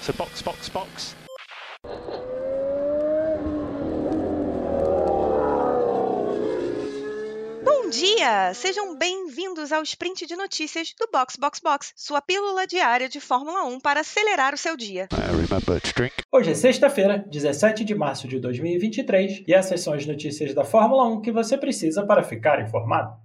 So box, box, box. Bom dia! Sejam bem-vindos ao sprint de notícias do Box Box Box, sua pílula diária de Fórmula 1 para acelerar o seu dia. Hoje é sexta-feira, 17 de março de 2023, e essas são as notícias da Fórmula 1 que você precisa para ficar informado.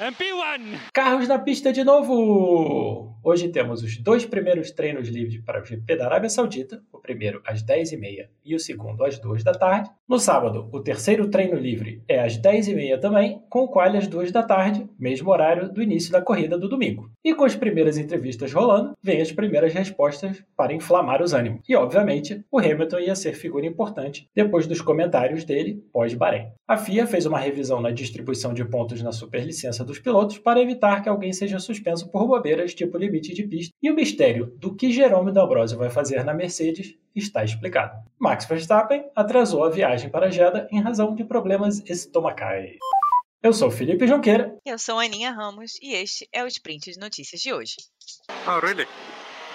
MP1! Carros na pista de novo! Hoje temos os dois primeiros treinos livres para o GP da Arábia Saudita, o primeiro às 10h30 e o segundo às 2 da tarde. No sábado, o terceiro treino livre é às 10h30 também, com o qual às 2 da tarde, mesmo horário do início da corrida do domingo. E com as primeiras entrevistas rolando, vem as primeiras respostas para inflamar os ânimos. E, obviamente, o Hamilton ia ser figura importante depois dos comentários dele pós-Bahrein. A FIA fez uma revisão na distribuição de pontos na superlicença dos pilotos para evitar que alguém seja suspenso por bobeiras tipo limite de pista. E o mistério do que Jerome D'Ambrosio vai fazer na Mercedes está explicado. Max Verstappen atrasou a viagem para Jeddah em razão de problemas estomacais. Eu sou Felipe Junqueira. Eu sou Aninha Ramos e este é o sprint de notícias de hoje. Oh, really?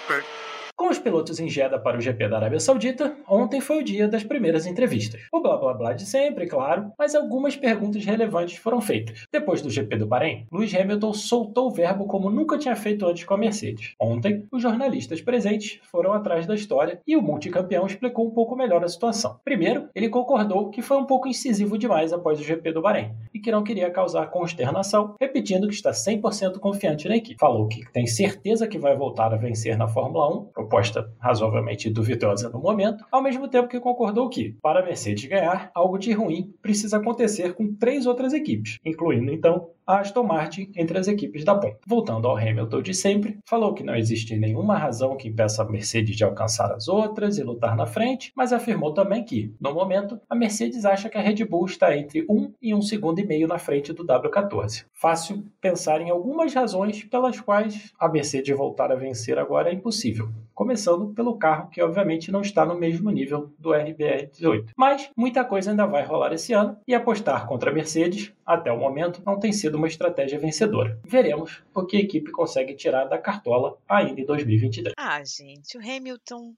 Great. Com os pilotos em Jeddah para o GP da Arábia Saudita, ontem foi o dia das primeiras entrevistas. O blá blá blá de sempre, claro, mas algumas perguntas relevantes foram feitas. Depois do GP do Bahrein, Lewis Hamilton soltou o verbo como nunca tinha feito antes com a Mercedes. Ontem, os jornalistas presentes foram atrás da história e o multicampeão explicou um pouco melhor a situação. Primeiro, ele concordou que foi um pouco incisivo demais após o GP do Bahrein e que não queria causar consternação, repetindo que está 100% confiante na equipe. Falou que tem certeza que vai voltar a vencer na Fórmula 1, proposta razoavelmente duvidosa no momento, ao mesmo tempo que concordou que, para a Mercedes ganhar, algo de ruim precisa acontecer com três outras equipes, incluindo então a Aston Martin entre as equipes da ponta. Voltando ao Hamilton de sempre, falou que não existe nenhuma razão que impeça a Mercedes de alcançar as outras e lutar na frente, mas afirmou também que, no momento, a Mercedes acha que a Red Bull está entre um e um segundo e meio na frente do W14. Fácil pensar em algumas razões pelas quais a Mercedes voltar a vencer agora é impossível começando pelo carro que obviamente não está no mesmo nível do RBR18. Mas muita coisa ainda vai rolar esse ano e apostar contra a Mercedes, até o momento, não tem sido uma estratégia vencedora. Veremos o que a equipe consegue tirar da cartola ainda em 2023. Ah, gente, o Hamilton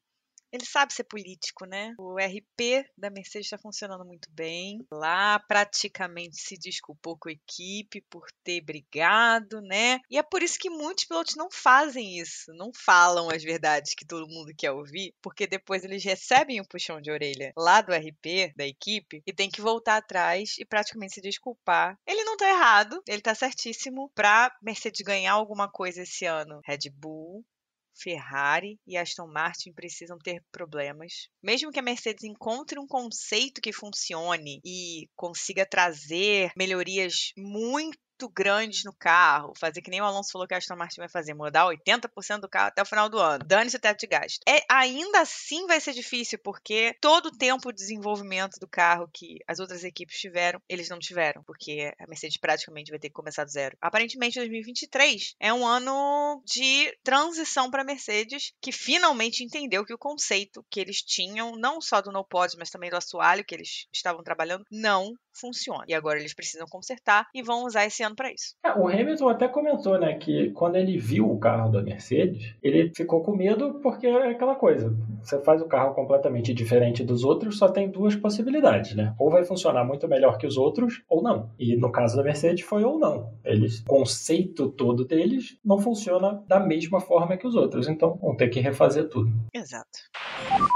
ele sabe ser político, né? O RP da Mercedes está funcionando muito bem. Lá praticamente se desculpou com a equipe por ter brigado, né? E é por isso que muitos pilotos não fazem isso, não falam as verdades que todo mundo quer ouvir, porque depois eles recebem o um puxão de orelha lá do RP da equipe e tem que voltar atrás e praticamente se desculpar. Ele não tá errado, ele tá certíssimo. Pra Mercedes ganhar alguma coisa esse ano, Red Bull Ferrari e Aston Martin precisam ter problemas. Mesmo que a Mercedes encontre um conceito que funcione e consiga trazer melhorias muito grandes no carro, fazer que nem o Alonso falou que a Aston Martin vai fazer, mudar 80% do carro até o final do ano. Dane-se o teto de gasto. É, ainda assim vai ser difícil, porque todo o tempo de desenvolvimento do carro que as outras equipes tiveram, eles não tiveram, porque a Mercedes praticamente vai ter que começar do zero. Aparentemente, 2023 é um ano de transição para a Mercedes, que finalmente entendeu que o conceito que eles tinham, não só do no pod, mas também do assoalho que eles estavam trabalhando, não funciona. E agora eles precisam consertar e vão usar esse ano para isso. É, o Hamilton até comentou, né, que quando ele viu o carro da Mercedes, ele ficou com medo porque é aquela coisa. Você faz o carro completamente diferente dos outros, só tem duas possibilidades, né? Ou vai funcionar muito melhor que os outros, ou não. E no caso da Mercedes foi ou não. Eles, o conceito todo deles não funciona da mesma forma que os outros, então vão ter que refazer tudo. Exato.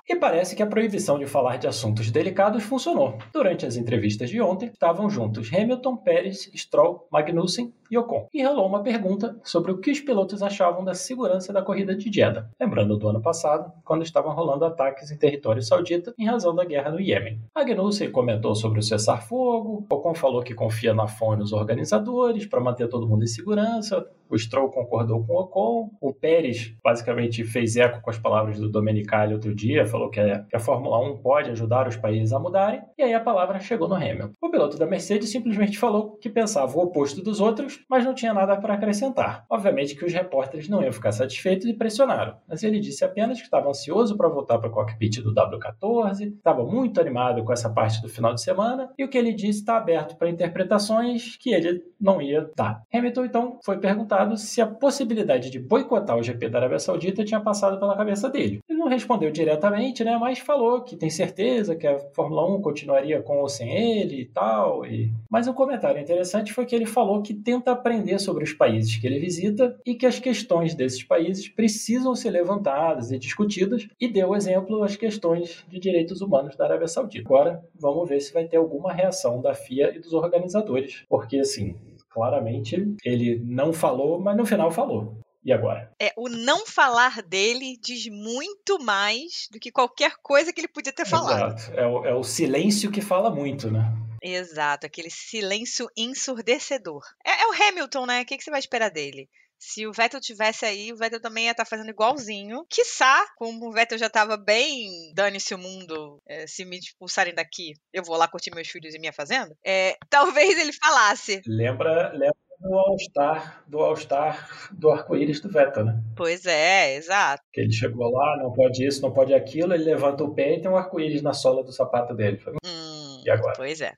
E parece que a proibição de falar de assuntos delicados funcionou. Durante as entrevistas de ontem, estavam juntos. Hamilton, Pérez, Stroll, Magnussen e Ocon. E rolou uma pergunta sobre o que os pilotos achavam da segurança da corrida de Jeddah, lembrando do ano passado, quando estavam rolando ataques em território saudita em razão da guerra no Iêmen. Magnussen comentou sobre o cessar-fogo, Ocon falou que confia na FON e nos organizadores para manter todo mundo em segurança, o Stroll concordou com o Ocon, o Pérez basicamente fez eco com as palavras do Domenicali outro dia, falou que a, que a Fórmula 1 pode ajudar os países a mudarem, e aí a palavra chegou no Hamilton. O piloto da Mercedes simplesmente falou que pensava o oposto dos outros, mas não tinha nada para acrescentar. Obviamente que os repórteres não iam ficar satisfeitos e pressionaram, mas ele disse apenas que estava ansioso para voltar para o cockpit do W14, estava muito animado com essa parte do final de semana, e o que ele disse está aberto para interpretações que ele não ia dar. Hamilton então foi perguntado se a possibilidade de boicotar o GP da Arábia Saudita tinha passado pela cabeça dele. Ele não respondeu diretamente, né? Mas falou que tem certeza que a Fórmula 1 continuaria com ou sem ele e tal. E... Mas um comentário interessante foi que ele falou que tenta aprender sobre os países que ele visita e que as questões desses países precisam ser levantadas e discutidas, e deu exemplo as questões de direitos humanos da Arábia Saudita. Agora, vamos ver se vai ter alguma reação da FIA e dos organizadores, porque assim, claramente ele não falou, mas no final falou. E agora? É, o não falar dele diz muito mais do que qualquer coisa que ele podia ter falado. Exato. É o, é o silêncio que fala muito, né? Exato, aquele silêncio ensurdecedor. É, é o Hamilton, né? O que, que você vai esperar dele? Se o Vettel tivesse aí, o Vettel também ia estar tá fazendo igualzinho. Quiçá, como o Vettel já estava bem, dane-se o mundo, é, se me expulsarem daqui, eu vou lá curtir meus filhos e minha fazenda. É, talvez ele falasse. Lembra, lembra do All-Star, do All-Star do arco-íris do Vettel, né? Pois é, exato. Que ele chegou lá, não pode isso, não pode aquilo, ele levanta o pé e tem um arco-íris na sola do sapato dele. Hum, e agora? Pois é.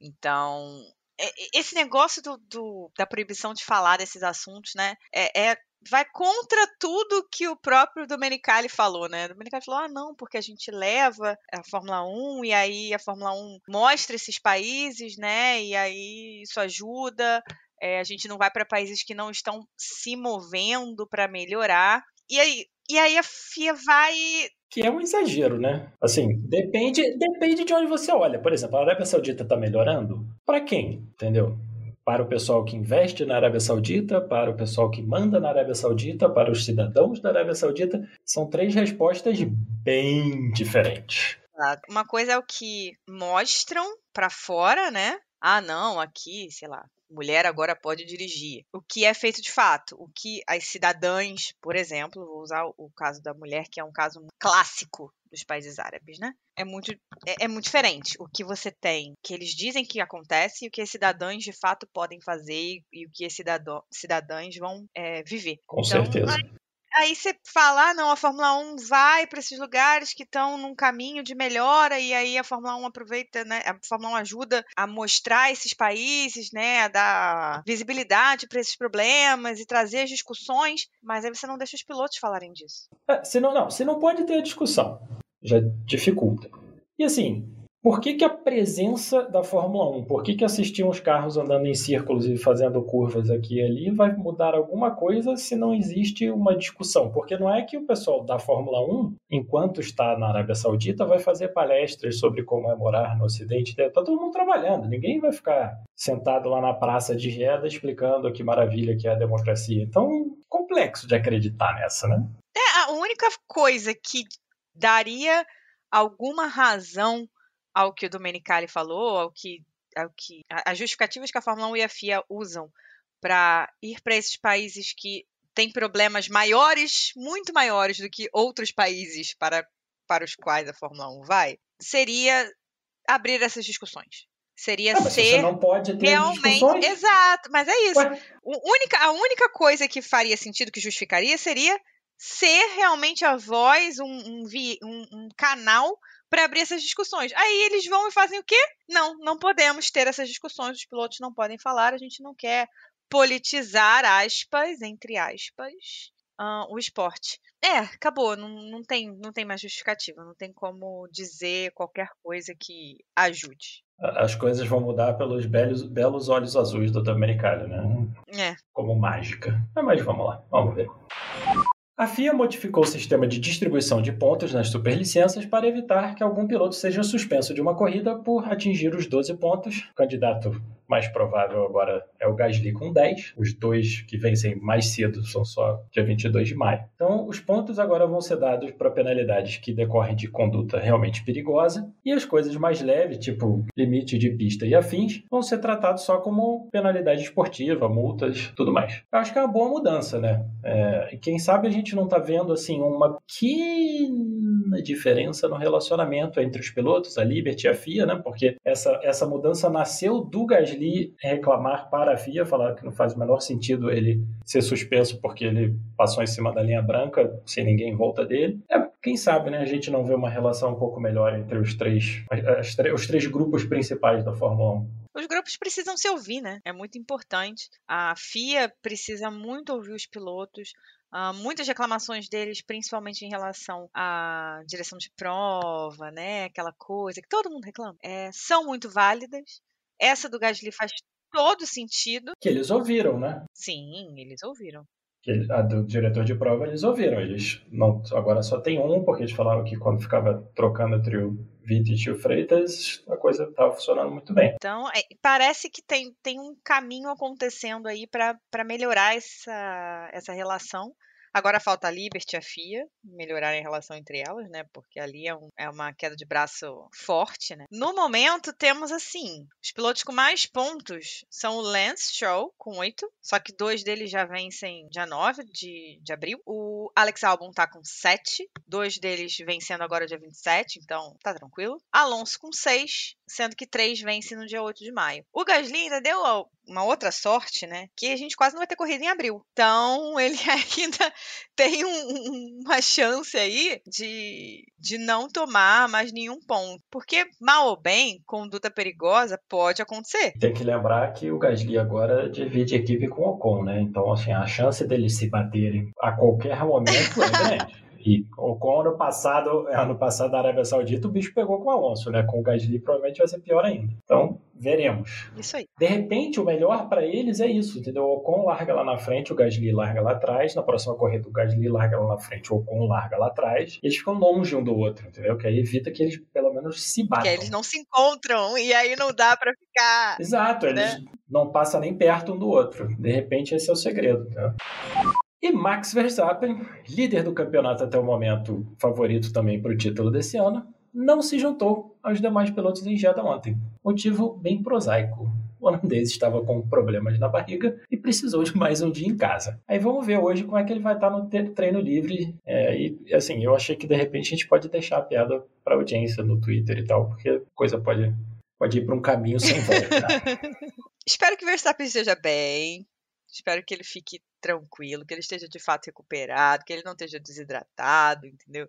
Então, esse negócio do, do, da proibição de falar desses assuntos, né, é, é, vai contra tudo que o próprio Domenicali falou, né? O Domenicali falou: ah, não, porque a gente leva a Fórmula 1 e aí a Fórmula 1 mostra esses países, né? E aí isso ajuda. É, a gente não vai para países que não estão se movendo para melhorar. E aí, e aí a FIA vai que é um exagero, né? Assim, depende, depende de onde você olha. Por exemplo, a Arábia Saudita está melhorando? Para quem? Entendeu? Para o pessoal que investe na Arábia Saudita, para o pessoal que manda na Arábia Saudita, para os cidadãos da Arábia Saudita, são três respostas bem diferentes. Uma coisa é o que mostram para fora, né? Ah, não, aqui, sei lá, mulher agora pode dirigir. O que é feito de fato? O que as cidadãs, por exemplo, vou usar o caso da mulher, que é um caso clássico dos países árabes, né? É muito, é, é, muito diferente o que você tem, que eles dizem que acontece e o que as cidadãs de fato podem fazer e, e o que as cidadã, cidadãs vão é, viver. Com então, certeza. Aí você fala, ah, não, a Fórmula 1 vai para esses lugares que estão num caminho de melhora, e aí a Fórmula 1 aproveita, né? A Fórmula 1 ajuda a mostrar esses países, né? A dar visibilidade para esses problemas e trazer as discussões, mas aí você não deixa os pilotos falarem disso. É, se não, não, se não pode ter a discussão, já dificulta. E assim, por que, que a presença da Fórmula 1, por que, que assistir uns carros andando em círculos e fazendo curvas aqui e ali vai mudar alguma coisa se não existe uma discussão? Porque não é que o pessoal da Fórmula 1, enquanto está na Arábia Saudita, vai fazer palestras sobre como é morar no Ocidente. Está todo mundo trabalhando, ninguém vai ficar sentado lá na praça de Jeddah explicando que maravilha que é a democracia. Então, complexo de acreditar nessa, né? É, a única coisa que daria alguma razão ao que o Domenicali falou, ao que, ao que as justificativas que a Fórmula 1 e a FIA usam para ir para esses países que têm problemas maiores, muito maiores do que outros países para, para os quais a Fórmula 1 vai, seria abrir essas discussões. Seria ah, ser você não pode ter realmente exato, mas é isso. Única, a única coisa que faria sentido, que justificaria, seria ser realmente a voz, um, um, um, um canal para abrir essas discussões. Aí eles vão e fazem o quê? Não, não podemos ter essas discussões, os pilotos não podem falar, a gente não quer politizar, aspas, entre aspas, uh, o esporte. É, acabou, não, não, tem, não tem mais justificativa, não tem como dizer qualquer coisa que ajude. As coisas vão mudar pelos belos, belos olhos azuis do Domenicali, né? É. Como mágica. Mas vamos lá, vamos ver. A FIA modificou o sistema de distribuição de pontos nas superlicenças para evitar que algum piloto seja suspenso de uma corrida por atingir os 12 pontos. Candidato mais provável agora é o Gasly com 10. Os dois que vencem mais cedo são só dia 22 de maio. Então, os pontos agora vão ser dados para penalidades que decorrem de conduta realmente perigosa e as coisas mais leves, tipo limite de pista e afins, vão ser tratados só como penalidade esportiva, multas, tudo mais. Eu acho que é uma boa mudança, né? É, quem sabe a gente não está vendo assim uma pequena diferença no relacionamento entre os pilotos, a Liberty e a FIA, né? Porque essa, essa mudança nasceu do Gasly reclamar para a FIA, falar que não faz o menor sentido ele ser suspenso porque ele passou em cima da linha branca sem ninguém em volta dele. É, quem sabe, né, a gente não vê uma relação um pouco melhor entre os três, as, os três grupos principais da Fórmula 1. Os grupos precisam se ouvir, né? É muito importante. A FIA precisa muito ouvir os pilotos. Uh, muitas reclamações deles, principalmente em relação à direção de prova, né? Aquela coisa que todo mundo reclama, é, são muito válidas. Essa do Gasly faz todo sentido. Que eles ouviram, né? Sim, eles ouviram. Que a do diretor de prova eles ouviram. Eles não, agora só tem um, porque eles falaram que quando ficava trocando o Vitt o Freitas, a coisa estava funcionando muito bem. Então, é, parece que tem, tem um caminho acontecendo aí para melhorar essa, essa relação. Agora falta a Liberty e a FIA melhorar a relação entre elas, né? Porque ali é, um, é, uma queda de braço forte, né? No momento, temos assim: os pilotos com mais pontos são o Lance Stroll, com oito, só que dois deles já vencem dia 9 de, de abril. O Alex Albon tá com sete, dois deles vencendo agora dia 27, então tá tranquilo. Alonso com seis, sendo que três vencem no dia 8 de maio. O Gasly ainda deu uma outra sorte, né? Que a gente quase não vai ter corrida em abril. Então, ele ainda tem um, uma chance aí de, de não tomar mais nenhum ponto. Porque, mal ou bem, conduta perigosa pode acontecer. Tem que lembrar que o Gasly agora divide equipe com o Ocon, né? Então, assim, a chance deles se baterem a qualquer momento é grande. E com ano passado, ano passado na Arábia Saudita, o bicho pegou com o Alonso, né? Com o Gasly provavelmente vai ser pior ainda. Então, veremos. Isso aí. De repente, o melhor para eles é isso, entendeu? O Ocon larga lá na frente, o Gasly larga lá atrás. Na próxima corrida, o Gasly larga lá na frente, o Ocon larga lá atrás. E eles ficam longe um do outro, entendeu? Que aí evita que eles, pelo menos, se batam. Que eles não se encontram e aí não dá para ficar. Exato, né? eles não passam nem perto um do outro. De repente, esse é o segredo, entendeu? E Max Verstappen, líder do campeonato até o momento, favorito também para o título desse ano, não se juntou aos demais pilotos em Jeddah ontem. Motivo bem prosaico. O holandês estava com problemas na barriga e precisou de mais um dia em casa. Aí vamos ver hoje como é que ele vai estar no treino livre. É, e assim, eu achei que de repente a gente pode deixar a piada para audiência no Twitter e tal, porque a coisa pode, pode ir para um caminho sem volta. Espero que Verstappen esteja bem, Espero que ele fique tranquilo, que ele esteja de fato recuperado, que ele não esteja desidratado, entendeu?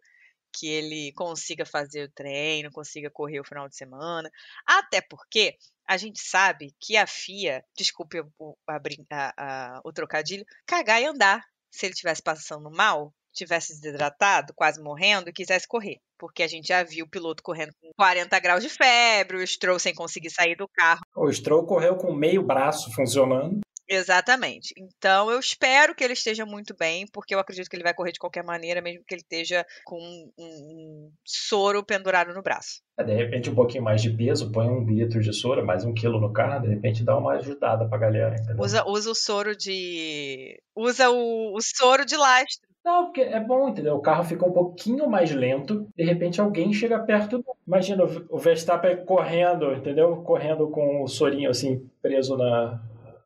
Que ele consiga fazer o treino, consiga correr o final de semana. Até porque a gente sabe que a FIA, desculpe o, a, a, o trocadilho, cagar e andar. Se ele estivesse passando mal, tivesse desidratado, quase morrendo e quisesse correr. Porque a gente já viu o piloto correndo com 40 graus de febre, o Stroll sem conseguir sair do carro. O Stroll correu com meio braço funcionando. Exatamente. Então eu espero que ele esteja muito bem, porque eu acredito que ele vai correr de qualquer maneira, mesmo que ele esteja com um, um soro pendurado no braço. É, de repente um pouquinho mais de peso, põe um litro de soro, mais um quilo no carro, de repente dá uma ajudada pra galera, entendeu? Usa, usa o soro de. Usa o, o soro de lastro. Não, porque é bom, entendeu? O carro fica um pouquinho mais lento, de repente alguém chega perto. Imagina o Verstappen correndo, entendeu? Correndo com o sorinho assim preso na,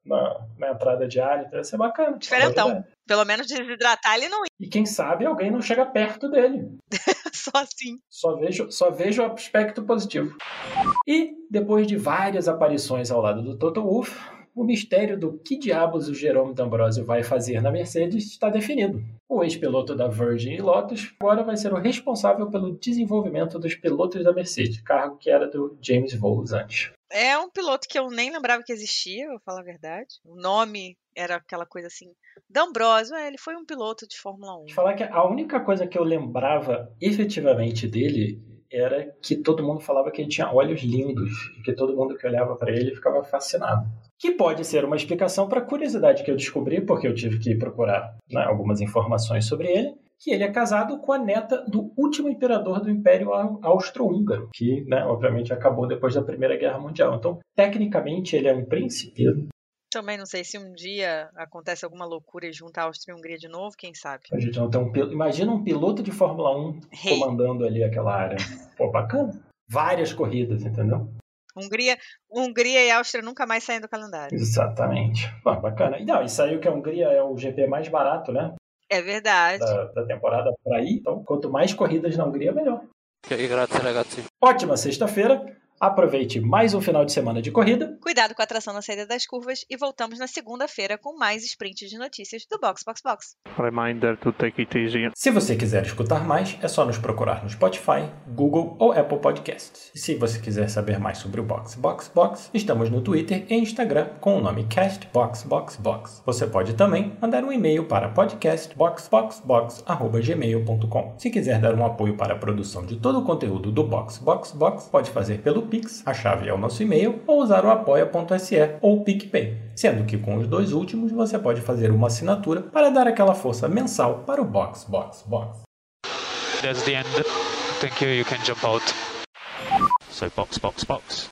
na, na entrada de ar, então ia ser bacana. Diferentão. Pelo menos desidratar ele não ia. E quem sabe alguém não chega perto dele. só assim. Só vejo, só vejo o aspecto positivo. E depois de várias aparições ao lado do Toto Wolff, o mistério do que diabos o Jerome D'Ambrosio vai fazer na Mercedes está definido. O ex-piloto da Virgin e Lotus agora vai ser o responsável pelo desenvolvimento dos pilotos da Mercedes, cargo que era do James Vowles antes. É um piloto que eu nem lembrava que existia, vou falar a verdade. O nome era aquela coisa assim. D'Ambrosio, é, ele foi um piloto de Fórmula 1. Falar que a única coisa que eu lembrava efetivamente dele era que todo mundo falava que ele tinha olhos lindos e que todo mundo que olhava para ele ficava fascinado. Que pode ser uma explicação para a curiosidade que eu descobri, porque eu tive que procurar né, algumas informações sobre ele, que ele é casado com a neta do último imperador do Império Austro-Húngaro, que, né, obviamente, acabou depois da Primeira Guerra Mundial. Então, tecnicamente, ele é um príncipe. Também não sei se um dia acontece alguma loucura e junta a Áustria e a Hungria de novo, quem sabe. A gente não tem um Imagina um piloto de Fórmula 1 hey. comandando ali aquela área. Pô, bacana. Várias corridas, entendeu? Hungria, Hungria e Áustria nunca mais saem do calendário. Exatamente. Pô, bacana. E não, e saiu que a Hungria é o GP mais barato, né? É verdade. Da, da temporada para ir. Então, quanto mais corridas na Hungria, melhor. Ótima sexta-feira. Aproveite mais um final de semana de corrida. Cuidado com a tração na saída das curvas e voltamos na segunda-feira com mais sprints de notícias do Box Box Box. Reminder to take it easy. Se você quiser escutar mais, é só nos procurar no Spotify, Google ou Apple Podcasts. E se você quiser saber mais sobre o Box Box Box, estamos no Twitter e Instagram com o nome CastBoxBoxBox. Você pode também mandar um e-mail para podcastboxboxbox@gmail.com. Se quiser dar um apoio para a produção de todo o conteúdo do Box Box Box, pode fazer pelo Pix, a chave é o nosso e-mail, ou usar o apoia.se ou PicPay. Sendo que com os dois últimos você pode fazer uma assinatura para dar aquela força mensal para o Box Box Box. That's the end. Thank you. You can jump out. So box, box, box.